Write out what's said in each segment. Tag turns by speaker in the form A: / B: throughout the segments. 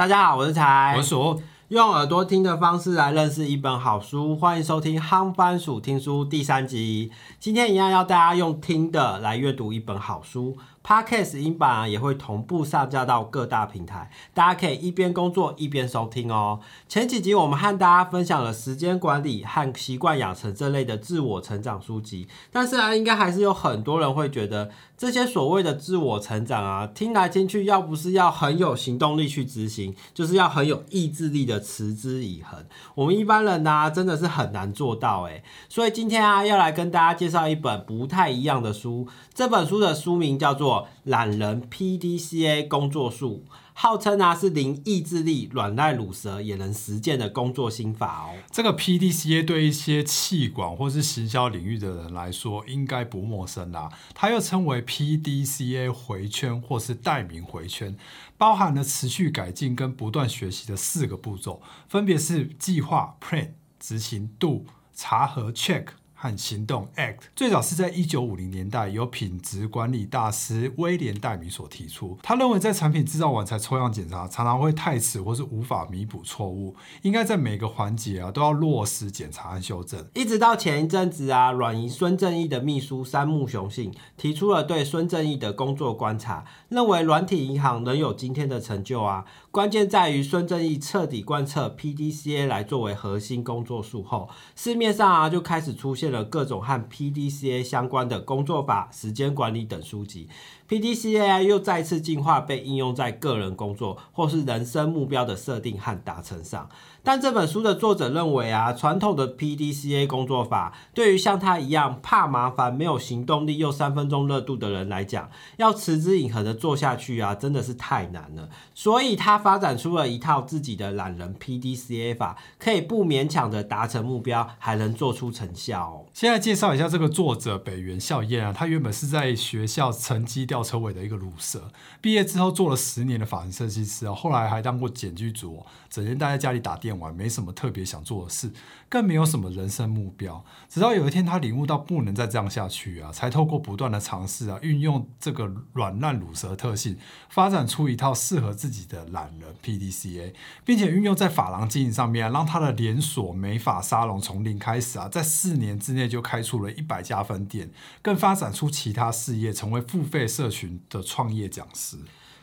A: 大家好，我是才，
B: 我是鼠，
A: 用耳朵听的方式来认识一本好书，欢迎收听《夯番薯听书》第三集。今天一样要大家用听的来阅读一本好书。Podcast 音版啊也会同步上架到各大平台，大家可以一边工作一边收听哦。前几集我们和大家分享了时间管理和习惯养成这类的自我成长书籍，但是啊，应该还是有很多人会觉得这些所谓的自我成长啊，听来听去要不是要很有行动力去执行，就是要很有意志力的持之以恒。我们一般人呢，真的是很难做到诶。所以今天啊，要来跟大家介绍一本不太一样的书。这本书的书名叫做《懒人 PDCA 工作术》，号称啊是零意志力、软烂乳蛇也能实践的工作心法哦。
B: 这个 PDCA 对一些气管或是行销领域的人来说，应该不陌生啦。它又称为 PDCA 回圈或是代名回圈，包含了持续改进跟不断学习的四个步骤，分别是计划 Plan、执行 Do、查核 Check。和行动 act 最早是在一九五零年代由品质管理大师威廉戴米所提出。他认为在产品制造完才抽样检查，常常会太迟或是无法弥补错误，应该在每个环节啊都要落实检查和修正。
A: 一直到前一阵子啊，软银孙正义的秘书山木雄信提出了对孙正义的工作观察，认为软体银行能有今天的成就啊，关键在于孙正义彻底贯彻 PDCA 来作为核心工作术后，市面上啊就开始出现。了各种和 PDCA 相关的工作法、时间管理等书籍，PDCA 又再次进化，被应用在个人工作或是人生目标的设定和达成上。但这本书的作者认为啊，传统的 PDCA 工作法对于像他一样怕麻烦、没有行动力又三分钟热度的人来讲，要持之以恒的做下去啊，真的是太难了。所以他发展出了一套自己的懒人 PDCA 法，可以不勉强的达成目标，还能做出成效。
B: 哦现在介绍一下这个作者北原孝彦啊，他原本是在学校成绩掉车尾的一个卤蛇，毕业之后做了十年的法人设计师啊，后来还当过检居组，整天待在家里打电。玩没什么特别想做的事，更没有什么人生目标。直到有一天，他领悟到不能再这样下去啊，才透过不断的尝试啊，运用这个软烂乳蛇特性，发展出一套适合自己的懒人 PDCA，并且运用在发廊经营上面，让他的连锁美发沙龙从零开始啊，在四年之内就开出了一百家分店，更发展出其他事业，成为付费社群的创业讲师。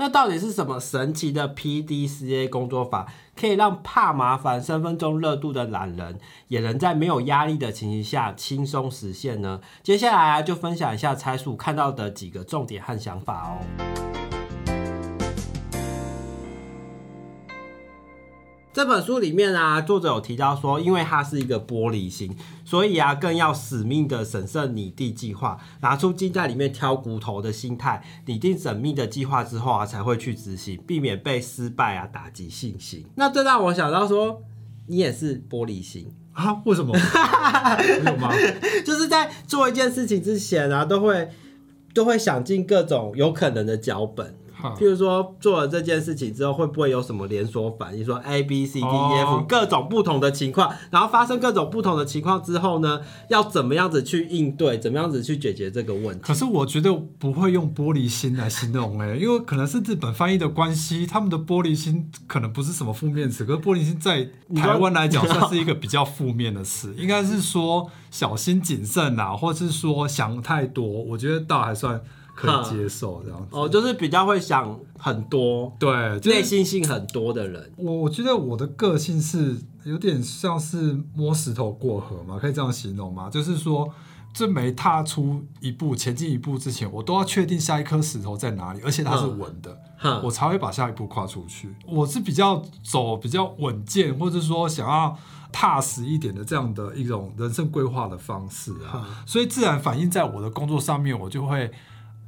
A: 那到底是什么神奇的 PDCA 工作法，可以让怕麻烦、三分钟热度的懒人，也能在没有压力的情形下轻松实现呢？接下来啊，就分享一下财鼠看到的几个重点和想法哦。这本书里面啊，作者有提到说，因为它是一个玻璃心，所以啊，更要死命的审慎拟定计划，拿出金在里面挑骨头的心态，拟定缜密的计划之后啊，才会去执行，避免被失败啊打击信心。那这让我想到说，你也是玻璃心
B: 啊？为什么？有吗？
A: 就是在做一件事情之前啊，都会都会想尽各种有可能的脚本。譬如说做了这件事情之后，会不会有什么连锁反应？说 A B C D E F 各种不同的情况，然后发生各种不同的情况之后呢，要怎么样子去应对？怎么样子去解决这个问题？
B: 可是我觉得不会用玻璃心来形容哎，因为可能是日本翻译的关系，他们的玻璃心可能不是什么负面词，可是玻璃心在台湾来讲算是一个比较负面的词，应该是说小心谨慎啊，或是说想太多，我觉得倒还算。可以接受这样子
A: 哦，就是比较会想很多，
B: 对，
A: 内心性很多的人。
B: 我我觉得我的个性是有点像是摸石头过河嘛，可以这样形容吗？就是说，这没踏出一步前进一步之前，我都要确定下一颗石头在哪里，而且它是稳的，我才会把下一步跨出去。我是比较走比较稳健，或者说想要踏实一点的这样的一种人生规划的方式啊，所以自然反映在我的工作上面，我就会。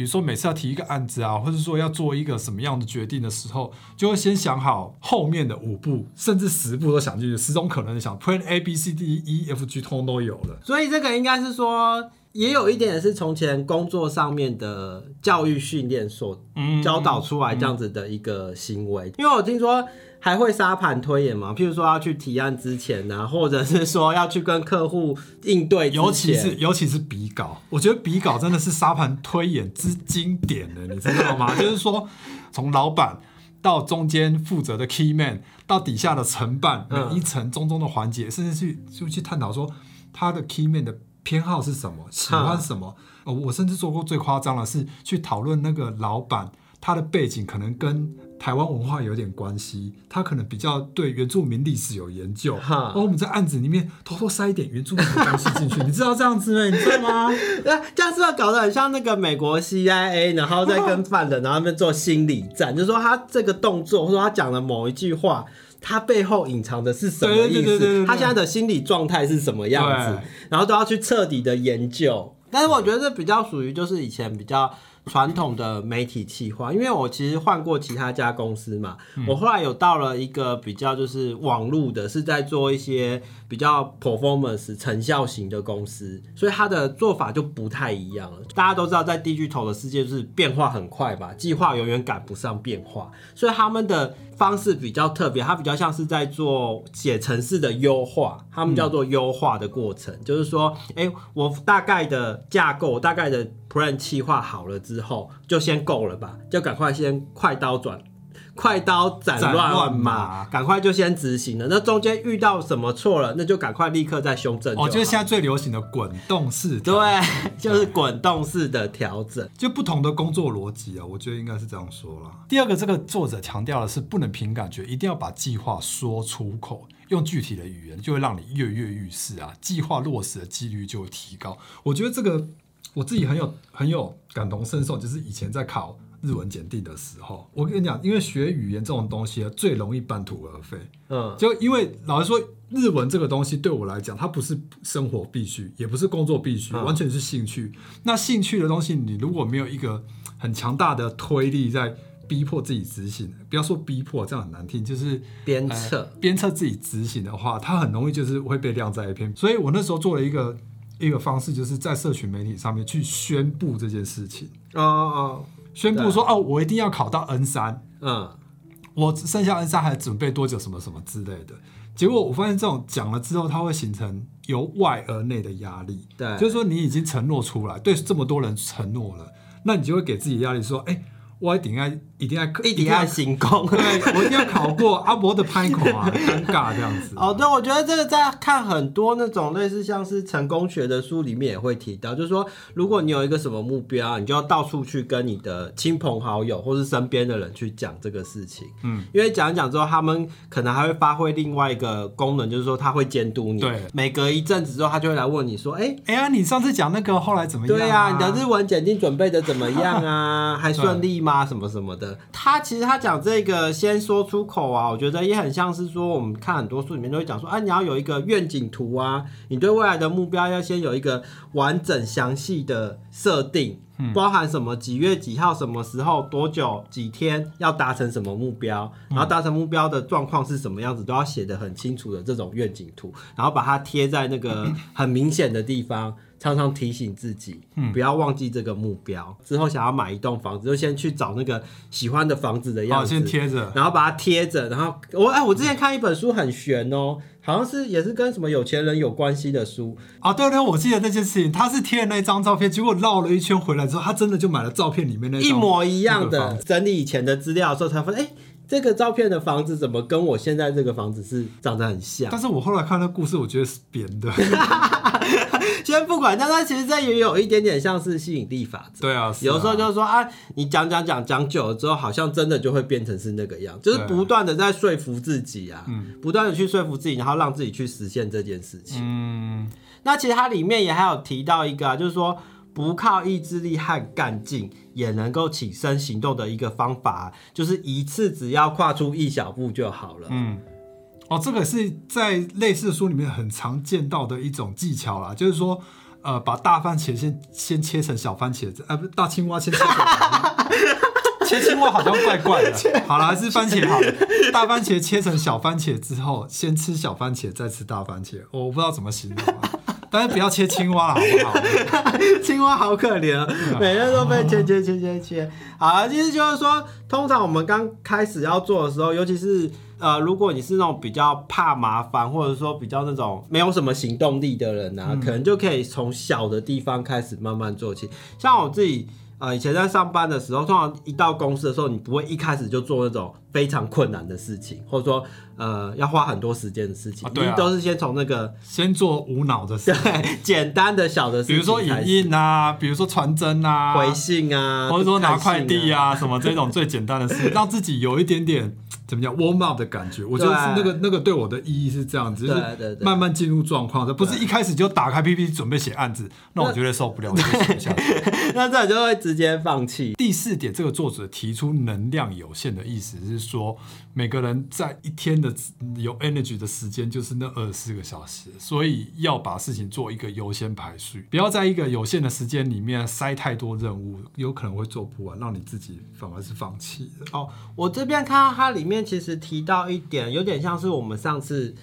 B: 比如说每次要提一个案子啊，或者说要做一个什么样的决定的时候，就会先想好后面的五步，甚至十步都想进去，十种可能的想，Plan A B C D E F G 通都有了。
A: 所以这个应该是说，也有一点是从前工作上面的教育训练所教导出来这样子的一个行为，因为我听说。还会沙盘推演嘛？譬如说要去提案之前呢，或者是说要去跟客户应对，
B: 尤其是尤其是比稿，我觉得比稿真的是沙盘推演之经典的，你知道吗？就是说从老板到中间负责的 key man，到底下的承办
A: 嗯
B: 每一层中中的环节，甚至去就去探讨说他的 key man 的偏好是什么，喜欢什么。哦，我甚至做过最夸张的是去讨论那个老板他的背景可能跟台湾文化有点关系，他可能比较对原住民历史有研究。
A: 哈
B: 然后我们在案子里面偷偷塞一点原住民的东西进去，你知道这样子吗？你知道吗？
A: 那这样是不是搞得很像那个美国 CIA，然后再跟 犯人，然后他们做心理战，就是说他这个动作，或者说他讲的某一句话，他背后隐藏的是什么意思？他现在的心理状态是什么样子？然后都要去彻底的研究。但是我觉得这比较属于就是以前比较传统的媒体企划，因为我其实换过其他家公司嘛，我后来有到了一个比较就是网络的，是在做一些比较 performance 成效型的公司，所以它的做法就不太一样了。大家都知道，在低巨头的世界就是变化很快吧，计划永远赶不上变化，所以他们的方式比较特别，它比较像是在做写程式的优化，他们叫做优化的过程，就是说，哎、我大概的架构，大概的 plan 计划好了之后，就先够了吧，就赶快先快刀转。快刀斩
B: 斩
A: 乱
B: 乱
A: 麻
B: 麻，
A: 赶快就先执行了。那中间遇到什么错了，那就赶快立刻再修正。
B: 哦，就是现在最流行的滚动式调
A: 对，就是滚动式的调整。
B: 就不同的工作逻辑啊，我觉得应该是这样说啦。第二个，这个作者强调的是不能凭感觉，一定要把计划说出口，用具体的语言，就会让你跃跃欲试啊，计划落实的几率就会提高。我觉得这个我自己很有很有感同身受，就是以前在考日文检定的时候，我跟你讲，因为学语言这种东西啊，最容易半途而废。
A: 嗯，
B: 就因为老实说，日文这个东西对我来讲，它不是生活必须，也不是工作必须，
A: 嗯
B: 完全是兴趣。那兴趣的东西，你如果没有一个很强大的推力在逼迫自己执行，不要说逼迫，这样很难听，就是
A: 鞭
B: 呃
A: 策。
B: 鞭策自己执行的话，它很容易就是会被晾在一边。所以我那时候做了一个一个方式，就是在社群媒体上面去宣布这件事情，
A: 哦哦，
B: 宣布说哦，我一定要考到 N 三。
A: 嗯，
B: 我剩下 N 三还准备多久，什么什么之类的。结果我发现这种讲了之后，它会形成由外而内的压力。
A: 对，
B: 就是说你已经承诺出来，对这么多人承诺了，那你就会给自己压力，说，哎、我一定要一定要
A: 一定要行功。
B: 对我一定要考过阿伯的拍口啊，尴尬这样子。
A: 哦，对，我觉得这个在看很多那种类似像是成功学的书里面也会提到，就是说，如果你有一个什么目标，你就要到处去跟你的亲朋好友或是身边的人去讲这个事情。
B: 嗯，
A: 因为讲一讲之后，他们可能还会发挥另外一个功能，就是说他会监督你。
B: 对
A: 每隔一阵子之后，他就会来问你说：“哎、
B: 哎呀，你上次讲那个后来怎么样、
A: 对啊，你的日文检定准备的怎么样啊？还 顺利吗？什么什么的。他其实他讲这个先说出口啊，我觉得也很像是说，我们看很多书里面都会讲说，啊，你要有一个愿景图啊，你对未来的目标要先有一个完整详细的设定。包含什么几月几号、什么时候、多久、几天要达成什么目标，然后达成目标的状况是什么样子，都要写得很清楚的这种愿景图，然后把它贴在那个很明显的地方，常常提醒自己，不要忘记这个目标。之后想要买一栋房子，就先去找那个喜欢的房子的样
B: 好，
A: 子，
B: 先贴着。
A: 然后把它贴着，然后我哎，我之前看一本书很悬哦，好像是也是跟什么有钱人有关系的书，
B: 啊，对对，我记得那件事情，他是贴了那张照片，结果绕了一圈回来之后，他真的就买了照片里面那
A: 一模一样的。整理以前的资料的时候，才发现，哎，这个照片的房子怎么跟我现在这个房子是长得很像？
B: 但是我后来看那故事，我觉得是编的。
A: 先不管，但它其实这也有一点点像是吸引力法则。
B: 对啊，啊
A: 有的时候就是说啊，你讲讲讲讲久了之后，好像真的就会变成是那个样，就是不断的在说服自己啊，不断的去说服自己，然后让自己去实现这件事情。
B: 嗯，
A: 那其实它里面也还有提到一个、啊，就是说不靠意志力和干劲也能够起身行动的一个方法啊、就是一次只要跨出一小步就好了。
B: 嗯，哦，这个是在类似的书里面很常见到的一种技巧啦，就是说，呃，把大番茄先先切成小番茄子，呃，不，大青蛙先切成小。切青蛙好像怪怪的，好了，还是番茄好了。大番茄切成小番茄之后，先吃小番茄，再吃大番茄。我不知道怎么形容啊，但是不要切青蛙了，好不好？
A: 青蛙好可怜啊，每天都被切切切切切。好了，其实就是说，通常我们刚开始要做的时候，尤其是呃，如果你是那种比较怕麻烦，或者说比较那种没有什么行动力的人啊，可能就可以从小的地方开始慢慢做起。像我自己。呃，以前在上班的时候，通常一到公司的时候，你不会一开始就做那种非常困难的事情，或者说呃要花很多时间的事情，
B: 啊对啊。
A: 你都是先从那个
B: 先做无脑的事，
A: 对简单的小的事情
B: 比如说影印啊，比如说传真啊，
A: 回信啊，
B: 或者说拿快递啊，什么这种最简单的事，让自己有一点点怎么讲 warm up 的感觉。我觉得是那个那个对我的意义是这样子，就
A: 对对对。
B: 是慢慢进入状况的，不是一开始就打开 PPT 准备写案子，那我绝对受不了，我就写不下。去。
A: 那这就会直接放弃。
B: 第四点，这个作者提出能量有限的意思是说，每个人在一天的有 energy 的时间就是那二十四个小时，所以要把事情做一个优先排序，不要在一个有限的时间里面塞太多任务，有可能会做不完，让你自己反而是放弃的。
A: 哦，我这边看到它里面其实提到一点，有点像是我们上次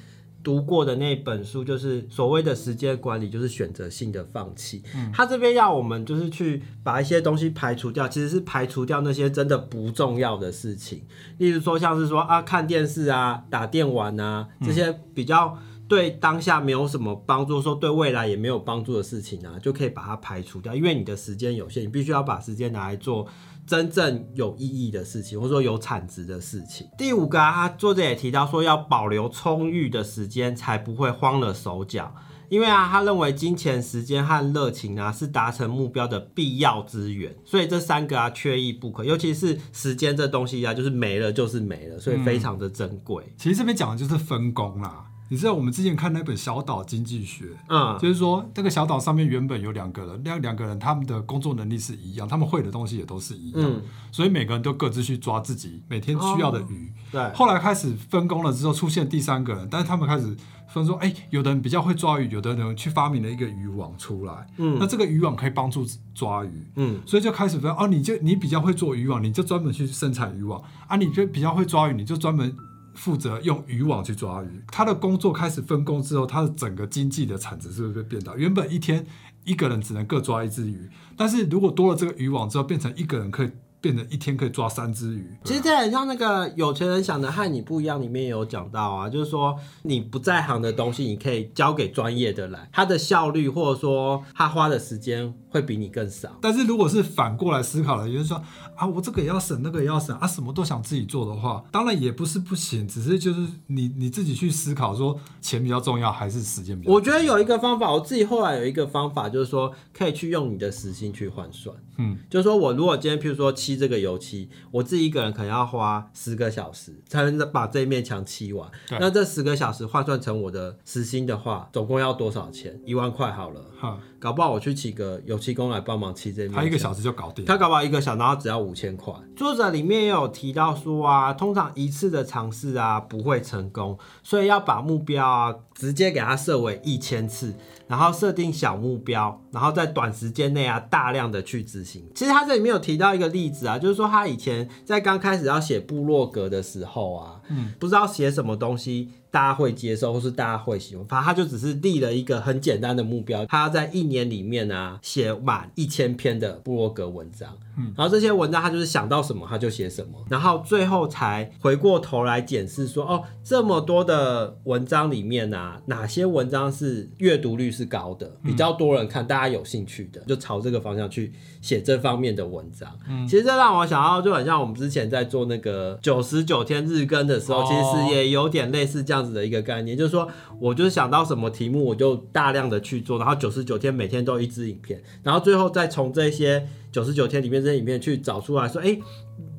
A: 读过的那本书，就是所谓的时间管理，就是选择性的放弃。他这边要我们就是去把一些东西排除掉，其实是排除掉那些真的不重要的事情，例如说像是说啊看电视啊、打电玩啊这些比较。对当下没有什么帮助，说对未来也没有帮助的事情啊，就可以把它排除掉，因为你的时间有限，你必须要把时间拿来做真正有意义的事情，或者说有产值的事情。第五个啊，他作者也提到说，要保留充裕的时间，才不会慌了手脚。因为啊，他认为金钱、时间和热情啊是达成目标的必要资源，所以这三个啊缺一不可。尤其是时间这东西啊，就是没了就是没了，所以非常的珍贵。
B: 其实这边讲的就是分工啦。你知道我们之前看那本《小岛经济学》，
A: 嗯，
B: 就是说那个小岛上面原本有两个人，那两个人他们的工作能力是一样，他们会的东西也都是一样，
A: 嗯。
B: 所以每个人都各自去抓自己每天需要的鱼。
A: 对，
B: 后来开始分工了之后，出现第三个人，但是他们开始分说，哎、有的人比较会抓鱼，有的人去发明了一个渔网出来，
A: 嗯。
B: 那这个渔网可以帮助抓鱼。
A: 嗯。
B: 所以就开始分哦，你就你比较会做渔网，你就专门去生产渔网。啊；你就比较会抓鱼，你就专门负责用渔网去抓鱼。他的工作开始分工之后，他的整个经济的产值是不是变大？原本一天一个人只能各抓一只鱼，但是如果多了这个渔网之后，变成一个人可以变成一天可以抓三只鱼。
A: 其实这很像那个有钱人想的和你不一样，里面也有讲到啊，就是说你不在行的东西，你可以交给专业的来，他的效率或者说他花的时间会比你更少。
B: 但是如果是反过来思考了，也就是说啊，我这个也要省，那个也要省啊，什么都想自己做的话，当然也不是不行，只是就是你你自己去思考说钱比较重要还是时间比较重要。
A: 我觉得有一个方法，我自己后来有一个方法，就是说可以去用你的时薪去换算。
B: 嗯，
A: 就是说我如果今天譬如说漆这个油漆，我自己一个人可能要花十个小时才能把这一面墙漆完。那这十个小时换算成我的时薪的话，总共要多少钱？一万块好了。
B: 哈，
A: 搞不好我去请个油漆工来帮忙漆这面墙。
B: 他一个小时就搞定。
A: 他搞不好一个小时，然后只要五千块。作者里面也有提到说啊，通常一次的尝试啊不会成功，所以要把目标啊直接给它设为一千次，然后设定小目标，然后在短时间内啊大量的去执行。其实他这里面有提到一个例子啊，就是说他以前在刚开始要写部落格的时候啊，嗯，不知道写什么东西。大家会接受，或是大家会喜欢，反正他就只是立了一个很简单的目标，他要在一年里面啊写满一千篇的部落格文章，嗯，然后这些文章他就是想到什么他就写什么，然后最后才回过头来检视说，哦，这么多的文章里面啊，哪些文章是阅读率是高的，比较多人看，大家有兴趣的，就朝这个方向去写这方面的文章。嗯，其实这让我想到，就很像我们之前在做那个九十九天日更的时候，
B: 哦。
A: 其实也有点类似这样子的一个概念，就是说我就是想到什么题目，我就大量的去做，然后九十九天每天都一支影片，然后最后再从这些九十九天里面这些影片去找出来说，哎、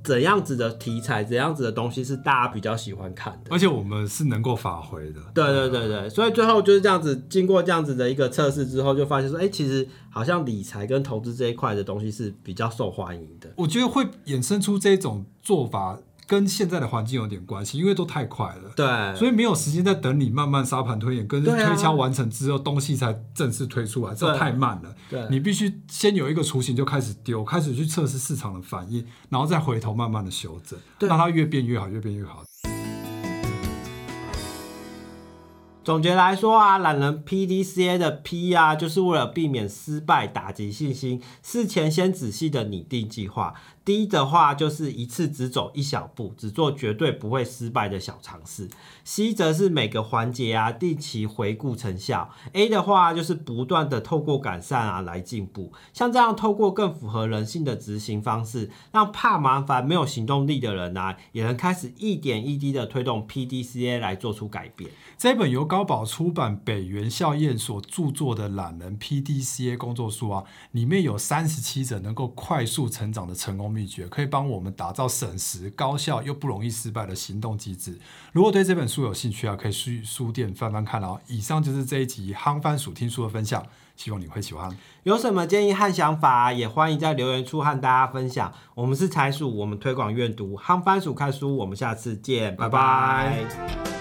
A: 怎样子的题材，怎样子的东西是大家比较喜欢看的。
B: 而且我们是能够发挥的。
A: 对对对对，所以最后就是这样子，经过这样子的一个测试之后，就发现说，哎、其实好像理财跟投资这一块的东西是比较受欢迎的。
B: 我觉得会衍生出这种做法，跟现在的环境有点关系，因为都太快了。
A: 对，
B: 所以没有时间在等你慢慢沙盘推演，跟推敲完成之后，东西才正式推出来，这太慢了。
A: 对
B: 你必须先有一个雏形就开始丢，开始去测试市场的反应，然后再回头慢慢的修正，让它越变越好，越变越好。
A: 总结来说啊，懒人 PDCA 的 P 啊，就是为了避免失败、打击信心，事前先仔细的拟定计划。D 的话就是一次只走一小步，只做绝对不会失败的小尝试。C 则是每个环节啊定期回顾成效。A 的话就是不断的透过改善啊来进步。像这样透过更符合人性的执行方式，让怕麻烦、没有行动力的人啊，也能开始一点一滴的推动 PDCA 来做出改变。
B: 这本由高宝出版、北原校验所著作的懒人 PDCA 工作书啊，里面有三十七则能够快速成长的成功秘诀，可以帮我们打造省时、高效又不容易失败的行动机制。如果对这本书有兴趣啊，可以去书店翻翻看哦。以上就是这一集夯番薯听书的分享，希望你会喜欢。
A: 有什么建议和想法，也欢迎在留言处和大家分享。我们是财鼠，我们推广阅读，夯番薯看书，我们下次见，拜拜